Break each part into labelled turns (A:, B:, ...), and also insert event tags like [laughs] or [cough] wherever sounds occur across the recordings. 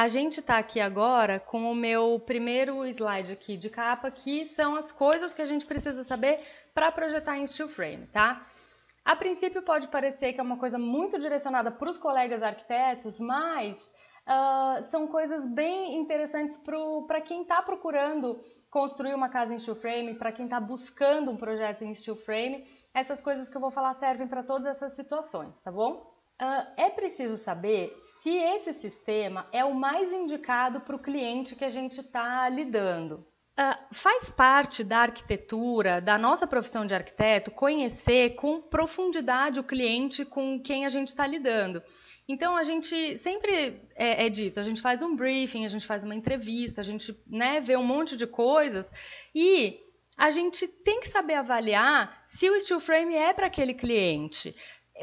A: a gente está aqui agora com o meu primeiro slide aqui de capa, que são as coisas que a gente precisa saber para projetar em steel frame, tá? A princípio pode parecer que é uma coisa muito direcionada para os colegas arquitetos, mas uh, são coisas bem interessantes para quem está procurando construir uma casa em steel frame, para quem está buscando um projeto em steel frame. Essas coisas que eu vou falar servem para todas essas situações, tá bom? É preciso saber se esse sistema é o mais indicado para o cliente que a gente está lidando. Uh, faz parte da arquitetura, da nossa profissão de arquiteto, conhecer com profundidade o cliente com quem a gente está lidando. Então a gente sempre é, é, dito, a gente faz um briefing, a gente faz uma entrevista, a gente né, vê um monte de coisas e a gente tem que saber avaliar se o steel frame é para aquele cliente.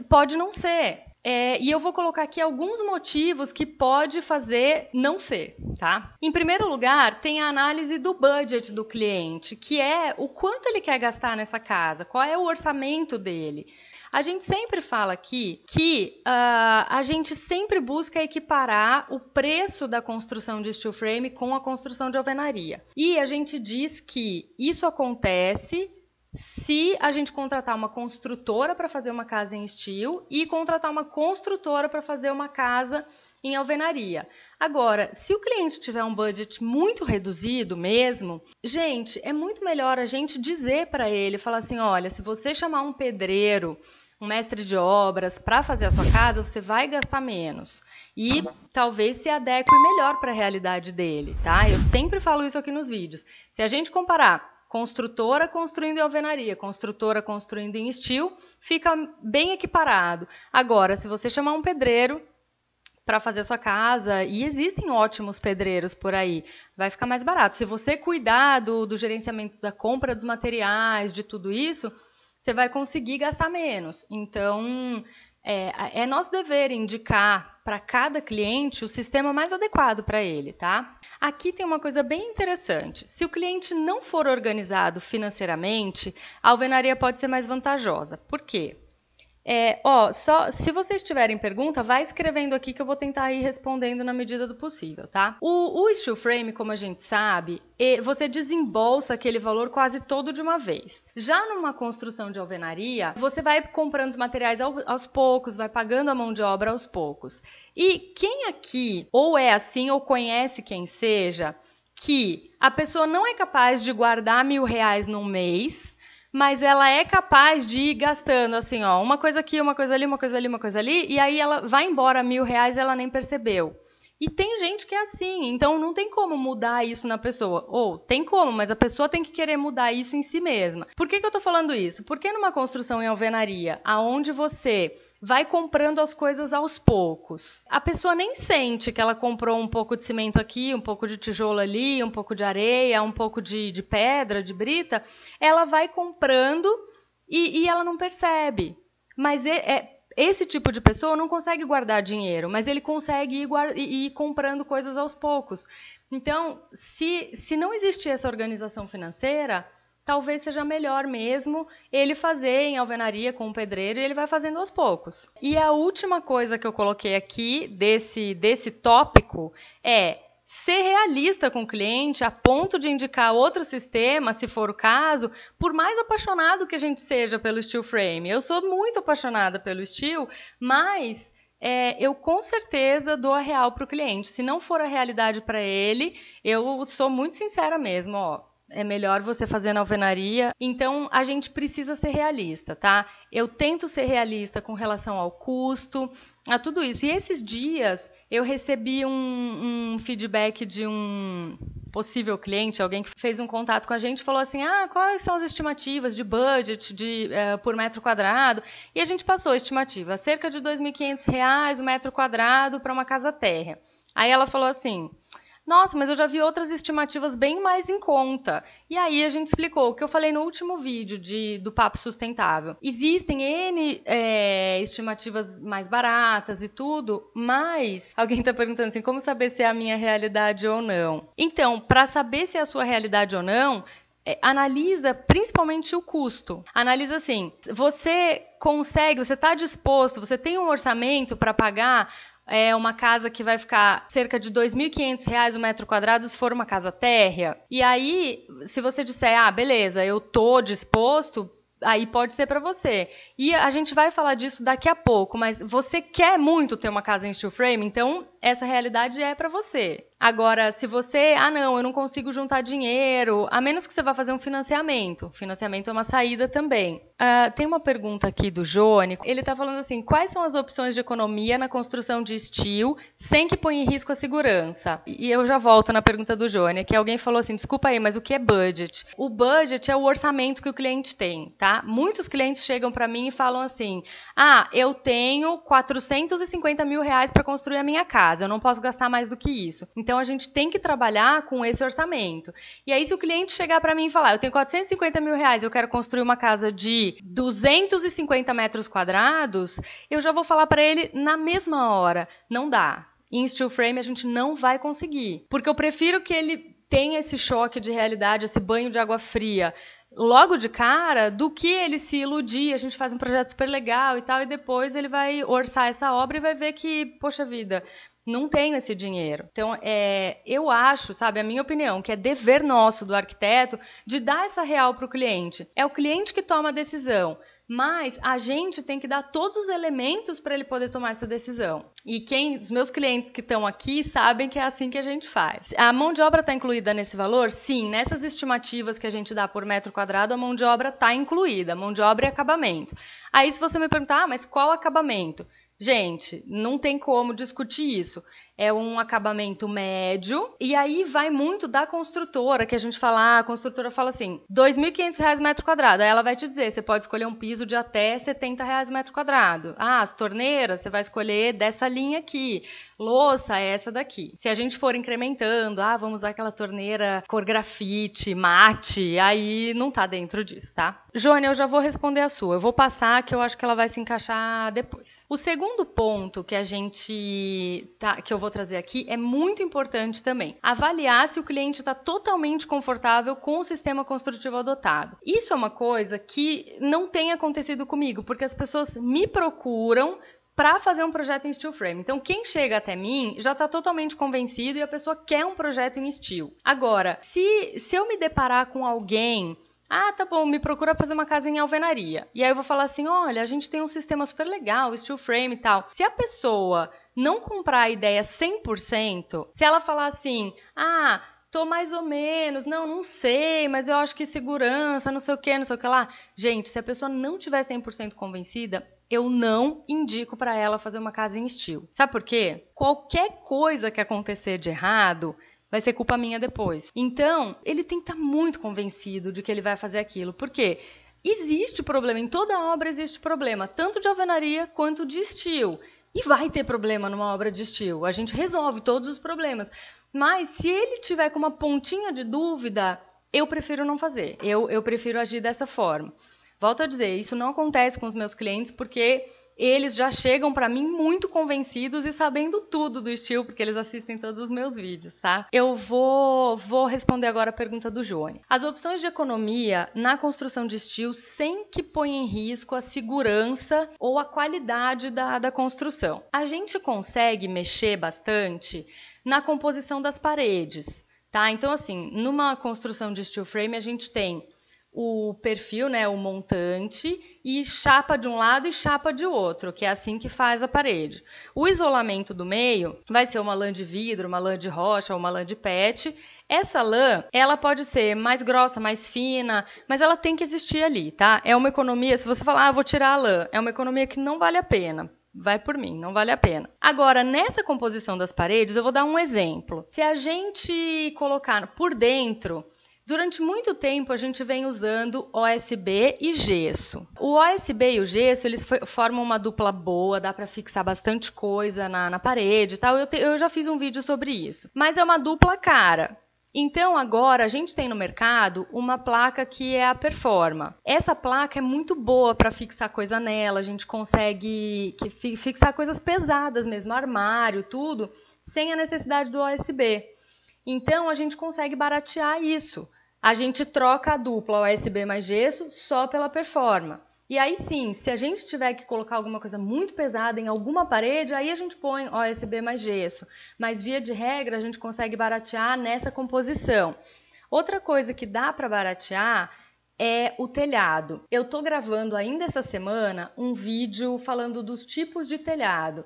A: Pode não ser. É, e eu vou colocar aqui alguns motivos que pode fazer não ser, tá? Em primeiro lugar, tem a análise do budget do cliente, que é o quanto ele quer gastar nessa casa, qual é o orçamento dele. A gente sempre fala aqui que uh, a gente sempre busca equiparar o preço da construção de steel frame com a construção de alvenaria. E a gente diz que isso acontece se a gente contratar uma construtora para fazer uma casa em estilo e contratar uma construtora para fazer uma casa em alvenaria. Agora, se o cliente tiver um budget muito reduzido mesmo, gente, é muito melhor a gente dizer para ele, falar assim, olha, se você chamar um pedreiro, um mestre de obras para fazer a sua casa, você vai gastar menos e talvez se adeque melhor para a realidade dele, tá? Eu sempre falo isso aqui nos vídeos. Se a gente comparar construtora construindo em alvenaria, construtora construindo em steel, fica bem equiparado. Agora, se você chamar um pedreiro para fazer a sua casa, e existem ótimos pedreiros por aí, vai ficar mais barato. Se você cuidar do, do gerenciamento da compra dos materiais, de tudo isso, você vai conseguir gastar menos. Então, é, é nosso dever indicar para cada cliente o sistema mais adequado para ele, tá? Aqui tem uma coisa bem interessante. Se o cliente não for organizado financeiramente, a alvenaria pode ser mais vantajosa. Por quê? É, ó, só se vocês tiverem pergunta, vai escrevendo aqui que eu vou tentar ir respondendo na medida do possível, tá? O, o steel frame, como a gente sabe, você desembolsa aquele valor quase todo de uma vez. Já numa construção de alvenaria, você vai comprando os materiais aos poucos, vai pagando a mão de obra aos poucos. E quem aqui ou é assim ou conhece quem seja que a pessoa não é capaz de guardar mil reais num mês mas ela é capaz de ir gastando assim, ó, uma coisa aqui, uma coisa ali, uma coisa ali, uma coisa ali, e aí ela vai embora mil reais ela nem percebeu. E tem gente que é assim, então não tem como mudar isso na pessoa. Ou tem como, mas a pessoa tem que querer mudar isso em si mesma. Por que, que eu estou falando isso? Porque numa construção em alvenaria, aonde você vai comprando as coisas aos poucos. A pessoa nem sente que ela comprou um pouco de cimento aqui, um pouco de tijolo ali, um pouco de areia, um pouco de, de pedra, de brita. Ela vai comprando e, e ela não percebe. Mas é, é, esse tipo de pessoa não consegue guardar dinheiro, mas ele consegue ir, ir, comprando coisas aos poucos. Então, se, se não existir essa organização financeira, talvez seja melhor mesmo ele fazer em alvenaria com o pedreiro e ele vai fazendo aos poucos. E a última coisa que eu coloquei aqui desse, desse tópico é ser realista com o cliente a ponto de indicar outro sistema, se for o caso, por mais apaixonado que a gente seja pelo steel frame. Eu sou muito apaixonada pelo steel, mas é, eu com certeza dou a real para o cliente. Se não for a realidade para ele, eu sou muito sincera mesmo. Ó, é melhor você fazer na alvenaria. Então a gente precisa ser realista, tá? Eu tento ser realista com relação ao custo, a tudo isso. E esses dias eu recebi um, um feedback de um possível cliente, alguém que fez um contato com a gente, falou assim: ah, quais são as estimativas de budget de, uh, por metro quadrado? E a gente passou a estimativa, cerca de R$ 2.500 o metro quadrado para uma casa térrea. Aí ela falou assim. Nossa, mas eu já vi outras estimativas bem mais em conta. E aí a gente explicou o que eu falei no último vídeo de, do Papo Sustentável. Existem N é, estimativas mais baratas e tudo, mas alguém está perguntando assim, como saber se é a minha realidade ou não? Então, para saber se é a sua realidade ou não, é, analisa principalmente o custo. Analisa assim: você consegue, você está disposto, você tem um orçamento para pagar é uma casa que vai ficar cerca de R$ 2.500 o metro quadrado se for uma casa térrea. E aí, se você disser, ah, beleza, eu tô disposto, aí pode ser para você. E a gente vai falar disso daqui a pouco, mas você quer muito ter uma casa em steel frame, então essa realidade é para você. Agora, se você, ah não, eu não consigo juntar dinheiro, a menos que você vá fazer um financiamento. Financiamento é uma saída também. Uh, tem uma pergunta aqui do Jone. Ele está falando assim: quais são as opções de economia na construção de steel sem que ponha em risco a segurança? E eu já volto na pergunta do Jone, que alguém falou assim: desculpa aí, mas o que é budget? O budget é o orçamento que o cliente tem, tá? Muitos clientes chegam para mim e falam assim: ah, eu tenho 450 mil reais para construir a minha casa, eu não posso gastar mais do que isso. Então a gente tem que trabalhar com esse orçamento. E aí, se o cliente chegar para mim e falar, eu tenho 450 mil reais, eu quero construir uma casa de 250 metros quadrados, eu já vou falar para ele na mesma hora, não dá. Em steel frame a gente não vai conseguir, porque eu prefiro que ele tenha esse choque de realidade, esse banho de água fria logo de cara do que ele se iludir. A gente faz um projeto super legal e tal, e depois ele vai orçar essa obra e vai ver que, poxa vida, não tenho esse dinheiro. Então, é, eu acho, sabe, a minha opinião, que é dever nosso do arquiteto de dar essa real para o cliente. É o cliente que toma a decisão. Mas a gente tem que dar todos os elementos para ele poder tomar essa decisão. E quem, os meus clientes que estão aqui sabem que é assim que a gente faz. A mão de obra está incluída nesse valor? Sim, nessas estimativas que a gente dá por metro quadrado, a mão de obra está incluída, mão de obra e acabamento. Aí se você me perguntar, ah, mas qual acabamento? Gente, não tem como discutir isso. É um acabamento médio e aí vai muito da construtora, que a gente fala, ah, a construtora fala assim, R$ 2.500 metro quadrado. Aí ela vai te dizer, você pode escolher um piso de até 70 reais metro quadrado. Ah, as torneiras, você vai escolher dessa linha aqui. Louça essa daqui. Se a gente for incrementando, ah, vamos usar aquela torneira cor grafite, mate, aí não tá dentro disso, tá? Jônia, eu já vou responder a sua. Eu vou passar que eu acho que ela vai se encaixar depois. O segundo ponto que a gente tá, que eu vou trazer aqui é muito importante também. Avaliar se o cliente está totalmente confortável com o sistema construtivo adotado. Isso é uma coisa que não tem acontecido comigo, porque as pessoas me procuram para fazer um projeto em steel frame. Então, quem chega até mim já está totalmente convencido e a pessoa quer um projeto em steel. Agora, se, se eu me deparar com alguém ah, tá bom, me procura fazer uma casa em alvenaria. E aí eu vou falar assim: olha, a gente tem um sistema super legal, steel frame e tal. Se a pessoa não comprar a ideia 100%, se ela falar assim: ah, tô mais ou menos, não, não sei, mas eu acho que segurança, não sei o que, não sei o que lá. Gente, se a pessoa não tiver 100% convencida, eu não indico para ela fazer uma casa em estilo. Sabe por quê? Qualquer coisa que acontecer de errado vai ser culpa minha depois. Então, ele tem que estar tá muito convencido de que ele vai fazer aquilo. Por quê? Existe problema, em toda obra existe problema, tanto de alvenaria quanto de estilo. E vai ter problema numa obra de estilo. A gente resolve todos os problemas. Mas se ele tiver com uma pontinha de dúvida, eu prefiro não fazer. Eu, eu prefiro agir dessa forma. Volto a dizer, isso não acontece com os meus clientes porque eles já chegam para mim muito convencidos e sabendo tudo do estilo, porque eles assistem todos os meus vídeos, tá? Eu vou, vou responder agora a pergunta do Johnny. As opções de economia na construção de estilo sem que ponha em risco a segurança ou a qualidade da, da construção. A gente consegue mexer bastante na composição das paredes, tá? Então, assim, numa construção de steel frame, a gente tem o perfil, né, o montante, e chapa de um lado e chapa de outro, que é assim que faz a parede. O isolamento do meio vai ser uma lã de vidro, uma lã de rocha uma lã de PET. Essa lã, ela pode ser mais grossa, mais fina, mas ela tem que existir ali, tá? É uma economia, se você falar, ah, vou tirar a lã, é uma economia que não vale a pena vai por mim, não vale a pena. Agora, nessa composição das paredes, eu vou dar um exemplo. Se a gente colocar por dentro Durante muito tempo a gente vem usando OSB e gesso. O OSB e o gesso eles formam uma dupla boa, dá para fixar bastante coisa na, na parede e tal. Eu, te, eu já fiz um vídeo sobre isso. Mas é uma dupla cara. Então agora a gente tem no mercado uma placa que é a Performa. Essa placa é muito boa para fixar coisa nela, a gente consegue fixar coisas pesadas mesmo, armário, tudo, sem a necessidade do OSB. Então a gente consegue baratear isso a gente troca a dupla USB mais gesso só pela performa. E aí sim, se a gente tiver que colocar alguma coisa muito pesada em alguma parede, aí a gente põe OSB mais gesso. Mas via de regra, a gente consegue baratear nessa composição. Outra coisa que dá para baratear é o telhado. Eu estou gravando ainda essa semana um vídeo falando dos tipos de telhado.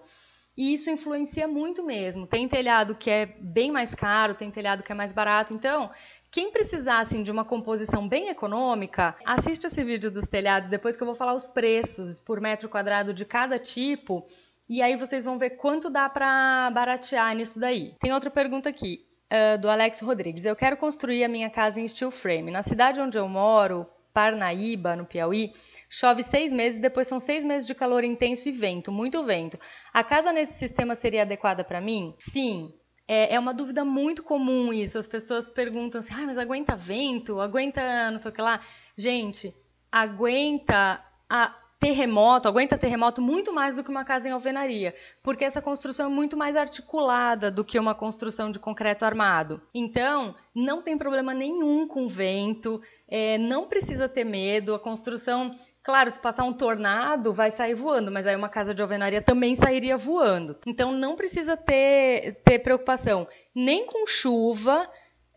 A: E isso influencia muito mesmo. Tem telhado que é bem mais caro, tem telhado que é mais barato. Então, quem precisar assim, de uma composição bem econômica, assiste esse vídeo dos telhados, depois que eu vou falar os preços por metro quadrado de cada tipo. E aí vocês vão ver quanto dá para baratear nisso daí. Tem outra pergunta aqui. Uh, do Alex Rodrigues. Eu quero construir a minha casa em steel frame. Na cidade onde eu moro, Parnaíba, no Piauí, chove seis meses, depois são seis meses de calor intenso e vento, muito vento. A casa nesse sistema seria adequada para mim? Sim. É, é, uma dúvida muito comum isso. As pessoas perguntam assim, ah, mas aguenta vento? Aguenta não sei o que lá? Gente, aguenta a, terremoto, aguenta terremoto muito mais do que uma casa em alvenaria, porque essa construção é muito mais articulada do que uma construção de concreto armado. Então, não tem problema nenhum com vento, é, não precisa ter medo, a construção. Claro, se passar um tornado, vai sair voando, mas aí uma casa de alvenaria também sairia voando. Então não precisa ter, ter preocupação nem com chuva,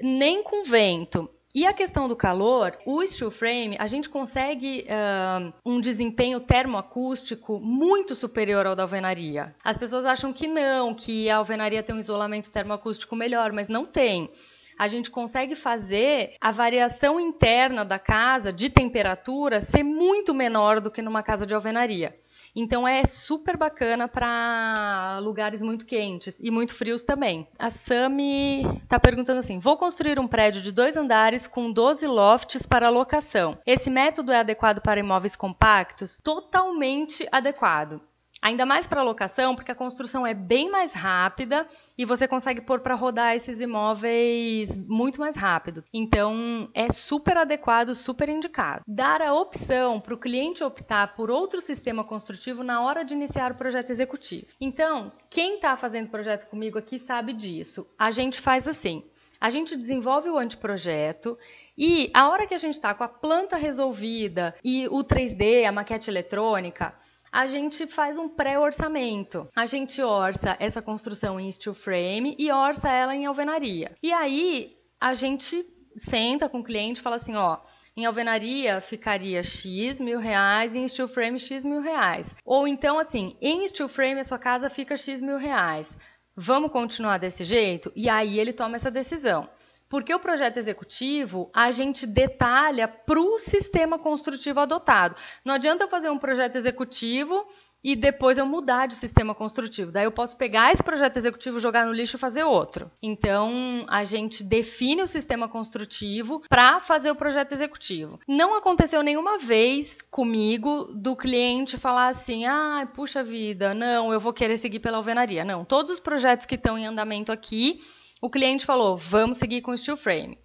A: nem com vento. E a questão do calor, o steel frame, a gente consegue uh, um desempenho termoacústico muito superior ao da alvenaria. As pessoas acham que não, que a alvenaria tem um isolamento termoacústico melhor, mas não tem a gente consegue fazer a variação interna da casa de temperatura ser muito menor do que numa casa de alvenaria. Então é super bacana para lugares muito quentes e muito frios também. A Sami está perguntando assim: vou construir um prédio de dois andares com 12 lofts para locação. Esse método é adequado para imóveis compactos? Totalmente adequado. Ainda mais para locação, porque a construção é bem mais rápida e você consegue pôr para rodar esses imóveis muito mais rápido. Então, é super adequado, super indicado. Dar a opção para o cliente optar por outro sistema construtivo na hora de iniciar o projeto executivo. Então, quem está fazendo projeto comigo aqui sabe disso. A gente faz assim. A gente desenvolve o anteprojeto e a hora que a gente está com a planta resolvida e o 3D, a maquete eletrônica, a gente faz um pré-orçamento. A gente orça essa construção em steel frame e orça ela em alvenaria. E aí a gente senta com o cliente e fala assim, ó, em alvenaria ficaria X mil reais em steel frame X mil reais. Ou então, assim, em steel frame a sua casa fica X mil reais. Vamos continuar desse jeito? E aí ele toma essa decisão. Porque o projeto executivo a gente detalha para o sistema construtivo adotado. Não adianta eu fazer um projeto executivo e depois eu mudar de sistema construtivo. Daí eu posso pegar esse projeto executivo, jogar no lixo e fazer outro. Então a gente define o sistema construtivo para fazer o projeto executivo. Não aconteceu nenhuma vez comigo do cliente falar assim: ah, puxa vida, não, eu vou querer seguir pela alvenaria. Não, todos os projetos que estão em andamento aqui o cliente falou: vamos seguir com steel frame.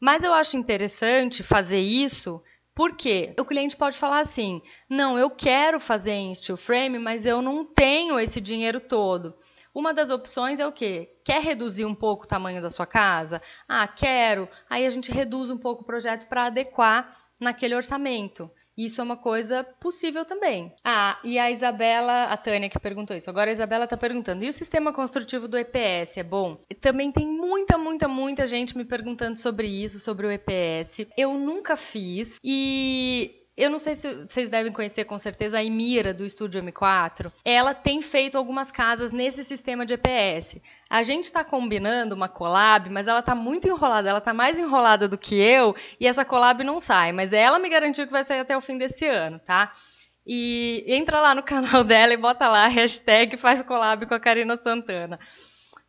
A: Mas eu acho interessante fazer isso porque o cliente pode falar assim: não, eu quero fazer em steel frame, mas eu não tenho esse dinheiro todo. Uma das opções é o quê? Quer reduzir um pouco o tamanho da sua casa? Ah, quero. Aí a gente reduz um pouco o projeto para adequar naquele orçamento. Isso é uma coisa possível também. Ah, e a Isabela, a Tânia que perguntou isso. Agora a Isabela está perguntando: e o sistema construtivo do EPS é bom? E também tem muita, muita, muita gente me perguntando sobre isso, sobre o EPS. Eu nunca fiz e eu não sei se vocês devem conhecer com certeza a Emira do estúdio M4. Ela tem feito algumas casas nesse sistema de EPS. A gente está combinando uma collab, mas ela está muito enrolada. Ela está mais enrolada do que eu e essa collab não sai. Mas ela me garantiu que vai sair até o fim desse ano, tá? E entra lá no canal [laughs] dela e bota lá hashtag faz collab com a Karina Santana.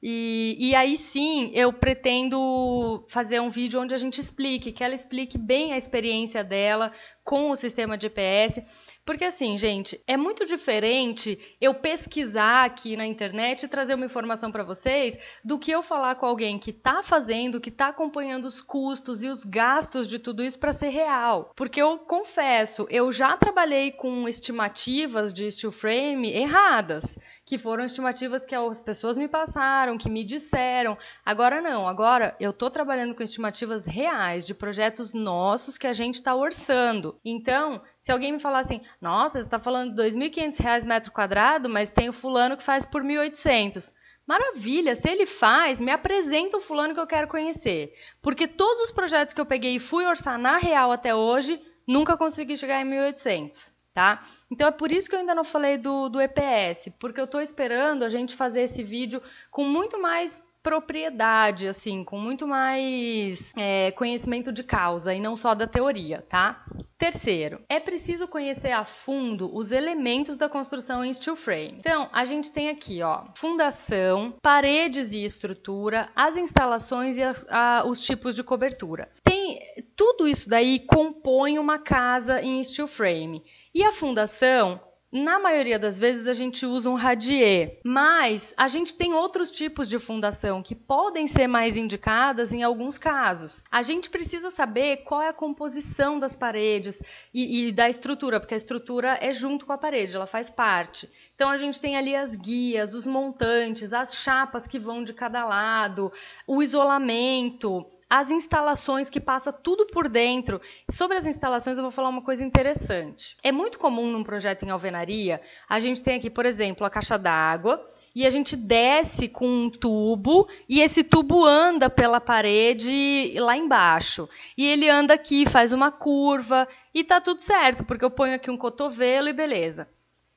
A: E, e, aí sim eu pretendo fazer um vídeo onde a gente explique, que ela explique bem a experiência dela com o sistema de GPS. Porque assim, gente, é muito diferente eu pesquisar aqui na internet e trazer uma informação para vocês do que eu falar com alguém que está fazendo, que está acompanhando os custos e os gastos de tudo isso para ser real. Porque eu confesso, eu já trabalhei com estimativas de steel frame erradas que foram estimativas que as pessoas me passaram, que me disseram. Agora não, agora eu estou trabalhando com estimativas reais de projetos nossos que a gente está orçando. Então, Se alguém me falar assim, nossa, você está falando de R$ 2.500 metro quadrado, mas tem o fulano que faz por 1.800. Maravilha, se ele faz, me apresenta o fulano que eu quero conhecer. Porque todos os projetos que eu peguei e fui orçar na real até hoje, nunca consegui chegar em 1.800 tá? Então é por isso que eu ainda não falei do, do EPS, porque eu estou esperando a gente fazer esse vídeo com muito mais propriedade, assim, com muito mais é, conhecimento de causa e não só da teoria, tá? Terceiro, é preciso conhecer a fundo os elementos da construção em steel frame. Então, a gente tem aqui, ó, fundação, paredes e estrutura, as instalações e a, a, os tipos de cobertura. Tem tudo isso daí compõe uma casa em steel frame. E a fundação na maioria das vezes a gente usa um radier, mas a gente tem outros tipos de fundação que podem ser mais indicadas em alguns casos. A gente precisa saber qual é a composição das paredes e, e da estrutura, porque a estrutura é junto com a parede, ela faz parte. Então a gente tem ali as guias, os montantes, as chapas que vão de cada lado, o isolamento, as instalações que passa tudo por dentro. Sobre as instalações eu vou falar uma coisa interessante. É muito comum num projeto em alvenaria, a gente tem aqui, por exemplo, a caixa d'água, e a gente desce com um tubo e esse tubo anda pela parede lá embaixo. E ele anda aqui, faz uma curva e tá tudo certo, porque eu ponho aqui um cotovelo e beleza.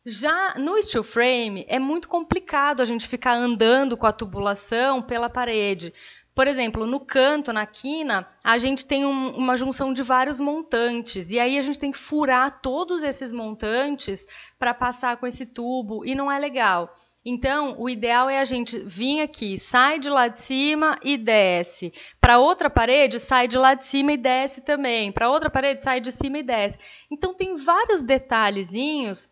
A: Já no steel frame é muito complicado a gente ficar andando com a tubulação pela parede, por exemplo, no canto, na quina, a gente tem um, uma junção de vários montantes. E aí a gente tem que furar todos esses montantes para passar com esse tubo. E não é legal. Então, o ideal é a gente vir aqui, sai de lá de cima e desce. Para outra parede, sai de lá de cima e desce também. Para outra parede, sai de cima e desce. Então, tem vários detalhezinhos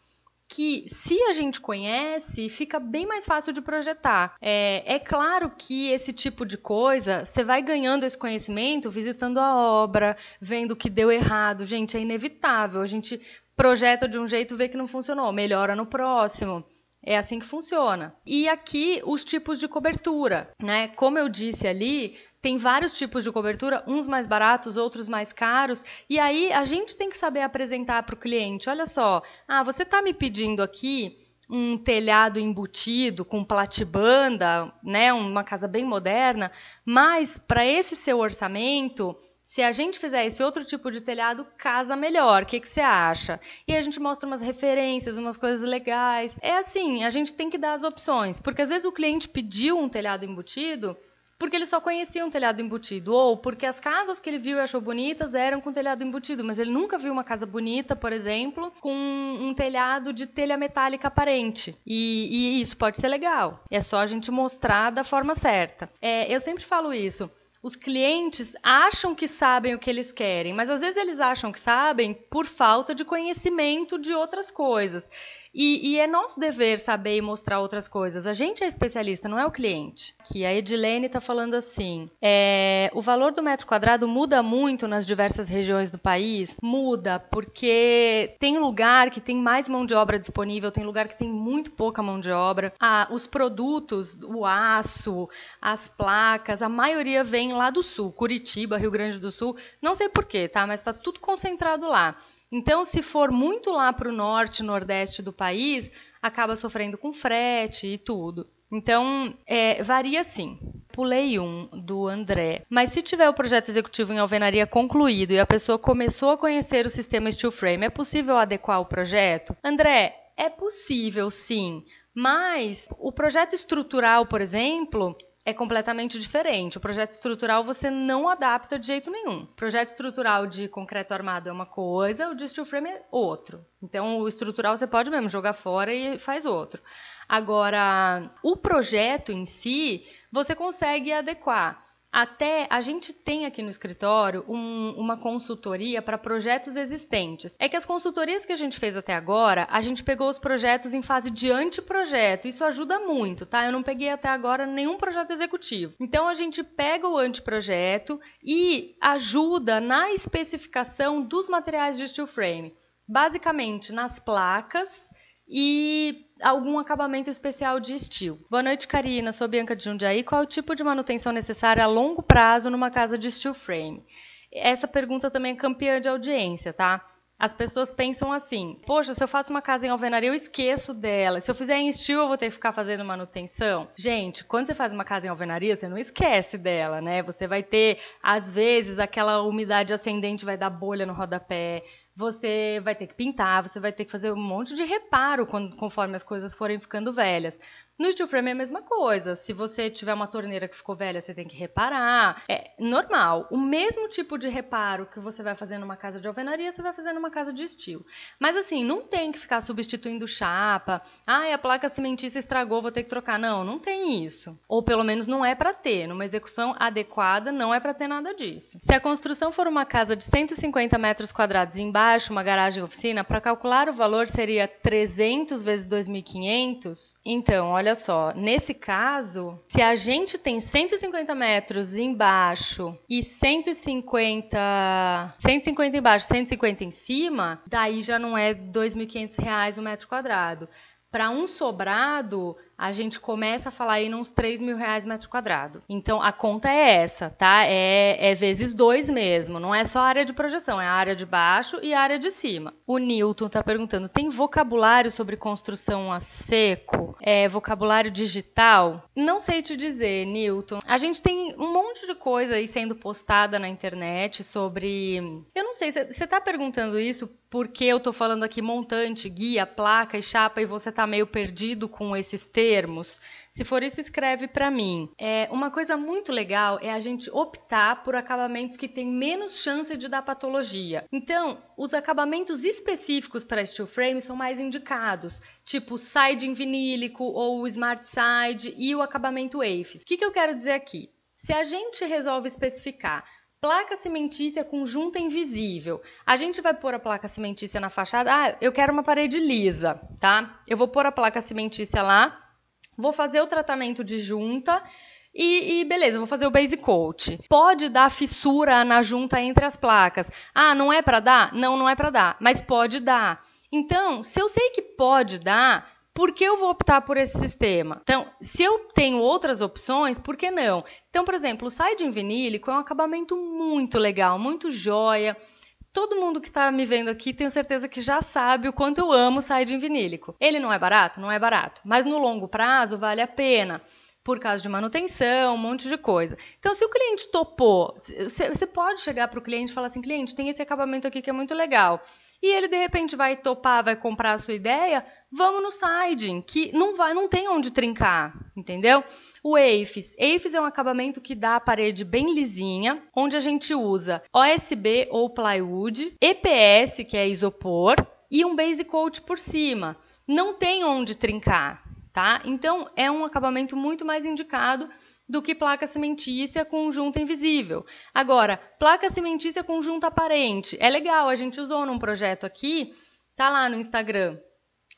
A: que se a gente conhece, fica bem mais fácil de projetar. É, é claro que esse tipo de coisa, você vai ganhando esse conhecimento visitando a obra, vendo o que deu errado. Gente, é inevitável. A gente projeta de um jeito, vê que não funcionou, melhora no próximo. É assim que funciona. E aqui os tipos de cobertura, né? Como eu disse ali, tem vários tipos de cobertura, uns mais baratos, outros mais caros, e aí a gente tem que saber apresentar para o cliente: olha só, ah, você está me pedindo aqui um telhado embutido com platibanda, né, uma casa bem moderna, mas para esse seu orçamento, se a gente fizer esse outro tipo de telhado, casa melhor. O que, que você acha? E a gente mostra umas referências, umas coisas legais. É assim, a gente tem que dar as opções, porque às vezes o cliente pediu um telhado embutido porque ele só conhecia um telhado embutido, ou porque as casas que ele viu e achou bonitas eram com telhado embutido, mas ele nunca viu uma casa bonita, por exemplo, com um telhado de telha metálica aparente. E, e isso pode ser legal. É só a gente mostrar da forma certa. É, eu sempre falo isso os clientes acham que sabem o que eles querem, mas às vezes eles acham que sabem por falta de conhecimento de outras coisas. E, e, é nosso dever saber e mostrar outras coisas. A gente é especialista, não é o cliente. Que a Edilene está falando assim: é, o valor do metro quadrado muda muito nas diversas regiões do país? Muda, porque tem lugar que tem mais mão de obra disponível, tem lugar que tem muito pouca mão de obra. Ah, os produtos, o aço, as placas, a maioria vem lá do sul, Curitiba, Rio Grande do Sul. Não sei porquê, tá? Mas está tudo concentrado lá. Então, se for muito lá para o norte, nordeste do país, acaba sofrendo com frete e tudo. Então, é, varia sim. Pulei um do André. Mas se tiver o projeto executivo em alvenaria concluído e a pessoa começou a conhecer o sistema Steel Frame, é possível adequar o projeto? André, é possível sim. Mas o projeto estrutural, por exemplo, é completamente diferente. O projeto estrutural você não adapta de jeito nenhum. O projeto estrutural de concreto armado é uma coisa, o de steel frame é outro. Então, o estrutural você pode mesmo jogar fora e faz outro. Agora, o projeto em si, você consegue adequar. Até a gente tem aqui no escritório um, uma consultoria para projetos existentes. É que as consultorias que a gente fez até agora, a gente pegou os projetos em fase de anteprojeto. Isso ajuda muito, tá? Eu não peguei até agora nenhum projeto executivo. Então a gente pega o anteprojeto e ajuda na especificação dos materiais de steel frame. Basicamente nas placas e algum acabamento especial de estilo. Boa noite, Karina. Sou Bianca de Jundiaí. Qual é o tipo de manutenção necessária a longo prazo numa casa de steel frame? Essa pergunta também é campeã de audiência, tá? As pessoas pensam assim: poxa, se eu faço uma casa em alvenaria, eu esqueço dela. Se eu fizer em estilo, eu vou ter que ficar fazendo manutenção. Gente, quando você faz uma casa em alvenaria, você não esquece dela, né? Você vai ter, às vezes, aquela umidade ascendente vai dar bolha no rodapé você vai ter que pintar, você vai ter que fazer um monte de reparo quando, conforme as coisas forem ficando velhas. No steel frame é a mesma coisa. Se você tiver uma torneira que ficou velha, você tem que reparar. É normal. O mesmo tipo de reparo que você vai fazer numa casa de alvenaria, você vai fazer numa casa de estilo. Mas assim, não tem que ficar substituindo chapa. Ah, a placa cimentícia estragou, vou ter que trocar. Não, não tem isso. Ou pelo menos não é para ter. Numa execução adequada, não é para ter nada disso. Se a construção for uma casa de 150 metros quadrados embaixo, uma garagem oficina, para calcular o valor seria 300 vezes 2.500. Então, olha só, nesse caso, se a gente tem 150 metros embaixo e 150, 150 embaixo, 150 em cima, daí já não é R$ 2.500 o metro quadrado. Para um sobrado, a gente começa a falar aí uns 3 mil reais metro quadrado. Então a conta é essa, tá? É, é vezes dois mesmo. Não é só a área de projeção, é a área de baixo e a área de cima. O Newton está perguntando: tem vocabulário sobre construção a seco? É vocabulário digital? Não sei te dizer, Newton. A gente tem um monte de coisa aí sendo postada na internet sobre. Eu não sei, você está perguntando isso porque eu estou falando aqui montante, guia, placa e chapa e você está meio perdido com esses termos termos. Se for isso, escreve para mim. É, uma coisa muito legal é a gente optar por acabamentos que têm menos chance de dar patologia. Então, os acabamentos específicos para steel frame são mais indicados, tipo siding vinílico ou smart side e o acabamento AFES. O que, que eu quero dizer aqui? Se a gente resolve especificar Placa cimentícia com junta invisível. A gente vai pôr a placa cimentícia na fachada. Ah, eu quero uma parede lisa, tá? Eu vou pôr a placa cimentícia lá Vou fazer o tratamento de junta e, e, beleza, vou fazer o base coat. Pode dar fissura na junta entre as placas. Ah, não é para dar? Não, não é para dar, mas pode dar. Então, se eu sei que pode dar, por que eu vou optar por esse sistema? Então, se eu tenho outras opções, por que não? Então, por exemplo, o siding vinílico é um acabamento muito legal, muito joia todo mundo que está me vendo aqui tenho certeza que já sabe o quanto eu amo siding vinílico. Ele não é barato? Não é barato. Mas no longo prazo vale a pena. Por causa de manutenção, um monte de coisa. Então, se o cliente topou, você pode chegar para o cliente e falar assim: cliente, tem esse acabamento aqui que é muito legal. E ele de repente vai topar, vai comprar a sua ideia, vamos no siding, que não vai, não tem onde trincar, entendeu? O AFES. AFES é um acabamento que dá a parede bem lisinha, onde a gente usa OSB ou plywood, EPS, que é isopor, e um base coat por cima. Não tem onde trincar, tá? Então é um acabamento muito mais indicado do que placa cimentícia com junta invisível. Agora, placa cimentícia com junta aparente. É legal, a gente usou num projeto aqui, tá lá no Instagram.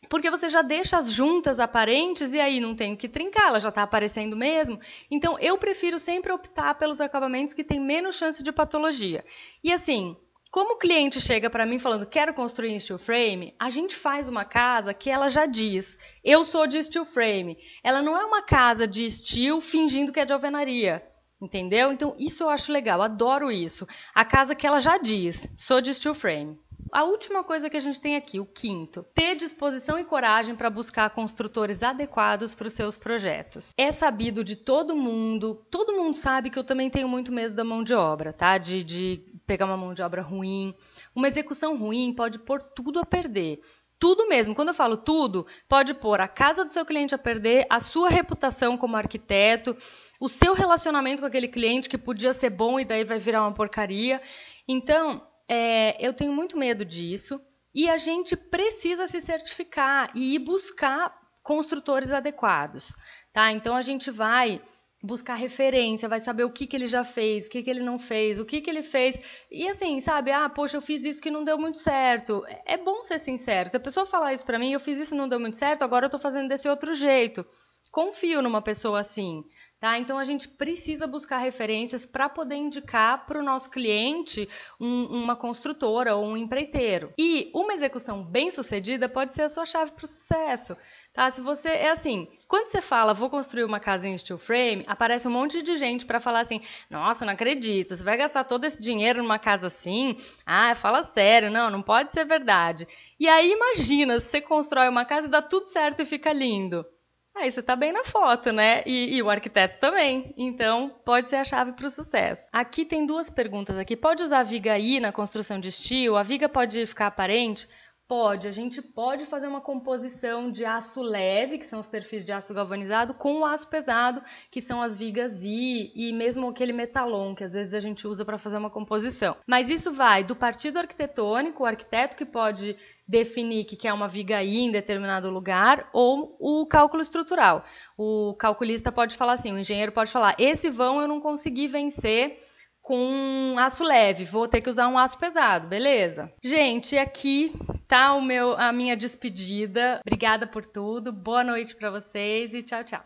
A: Porque você já deixa as juntas aparentes e aí não tem que trincar, ela já está aparecendo mesmo. Então, eu prefiro sempre optar pelos acabamentos que têm menos chance de patologia. E assim, como o cliente chega para mim falando quero construir em steel frame, a gente faz uma casa que ela já diz eu sou de steel frame. Ela não é uma casa de steel fingindo que é de alvenaria. Entendeu? Então, isso eu acho legal, adoro isso. A casa que ela já diz, sou de steel frame. A última coisa que a gente tem aqui, o quinto, ter disposição e coragem para buscar construtores adequados para os seus projetos. É sabido de todo mundo, todo mundo sabe que eu também tenho muito medo da mão de obra, tá? De, de pegar uma mão de obra ruim. Uma execução ruim pode pôr tudo a perder. Tudo mesmo. Quando eu falo tudo, pode pôr a casa do seu cliente a perder, a sua reputação como arquiteto, o seu relacionamento com aquele cliente que podia ser bom e daí vai virar uma porcaria. Então, é, eu tenho muito medo disso e a gente precisa se certificar e ir buscar construtores adequados, tá? Então a gente vai buscar referência, vai saber o que, que ele já fez, o que, que ele não fez, o que, que ele fez. E assim, sabe? Ah, poxa, eu fiz isso que não deu muito certo. É bom ser sincero. Se a pessoa falar isso pra mim, eu fiz isso e não deu muito certo, agora eu tô fazendo desse outro jeito. Confio numa pessoa assim Tá? Então a gente precisa buscar referências para poder indicar para o nosso cliente um, uma construtora ou um empreiteiro. E uma execução bem sucedida pode ser a sua chave para o sucesso. Tá? Se você é assim, quando você fala vou construir uma casa em steel frame, aparece um monte de gente para falar assim: "Nossa, não acredito, você vai gastar todo esse dinheiro numa casa assim? Ah, fala sério, não, não pode ser verdade". E aí imagina, você constrói uma casa e dá tudo certo e fica lindo. Aí você tá bem na foto, né? E, e, o arquiteto também. Então, pode ser a chave para o sucesso. Aqui tem duas perguntas aqui. Pode usar viga aí na construção de estilo? A viga pode ficar aparente? Pode, a gente pode fazer uma composição de aço leve, que são os perfis de aço galvanizado, com o aço pesado, que são as vigas I e mesmo aquele metalon, que às vezes a gente usa para fazer uma composição. Mas isso vai do partido arquitetônico, o arquiteto que pode definir que quer uma viga I em determinado lugar, ou o cálculo estrutural. O calculista pode falar assim, o engenheiro pode falar, esse vão eu não consegui vencer com aço leve, vou ter que usar um aço pesado, beleza? Gente, aqui tá o meu, a minha despedida. Obrigada por tudo, boa noite para vocês e tchau, tchau.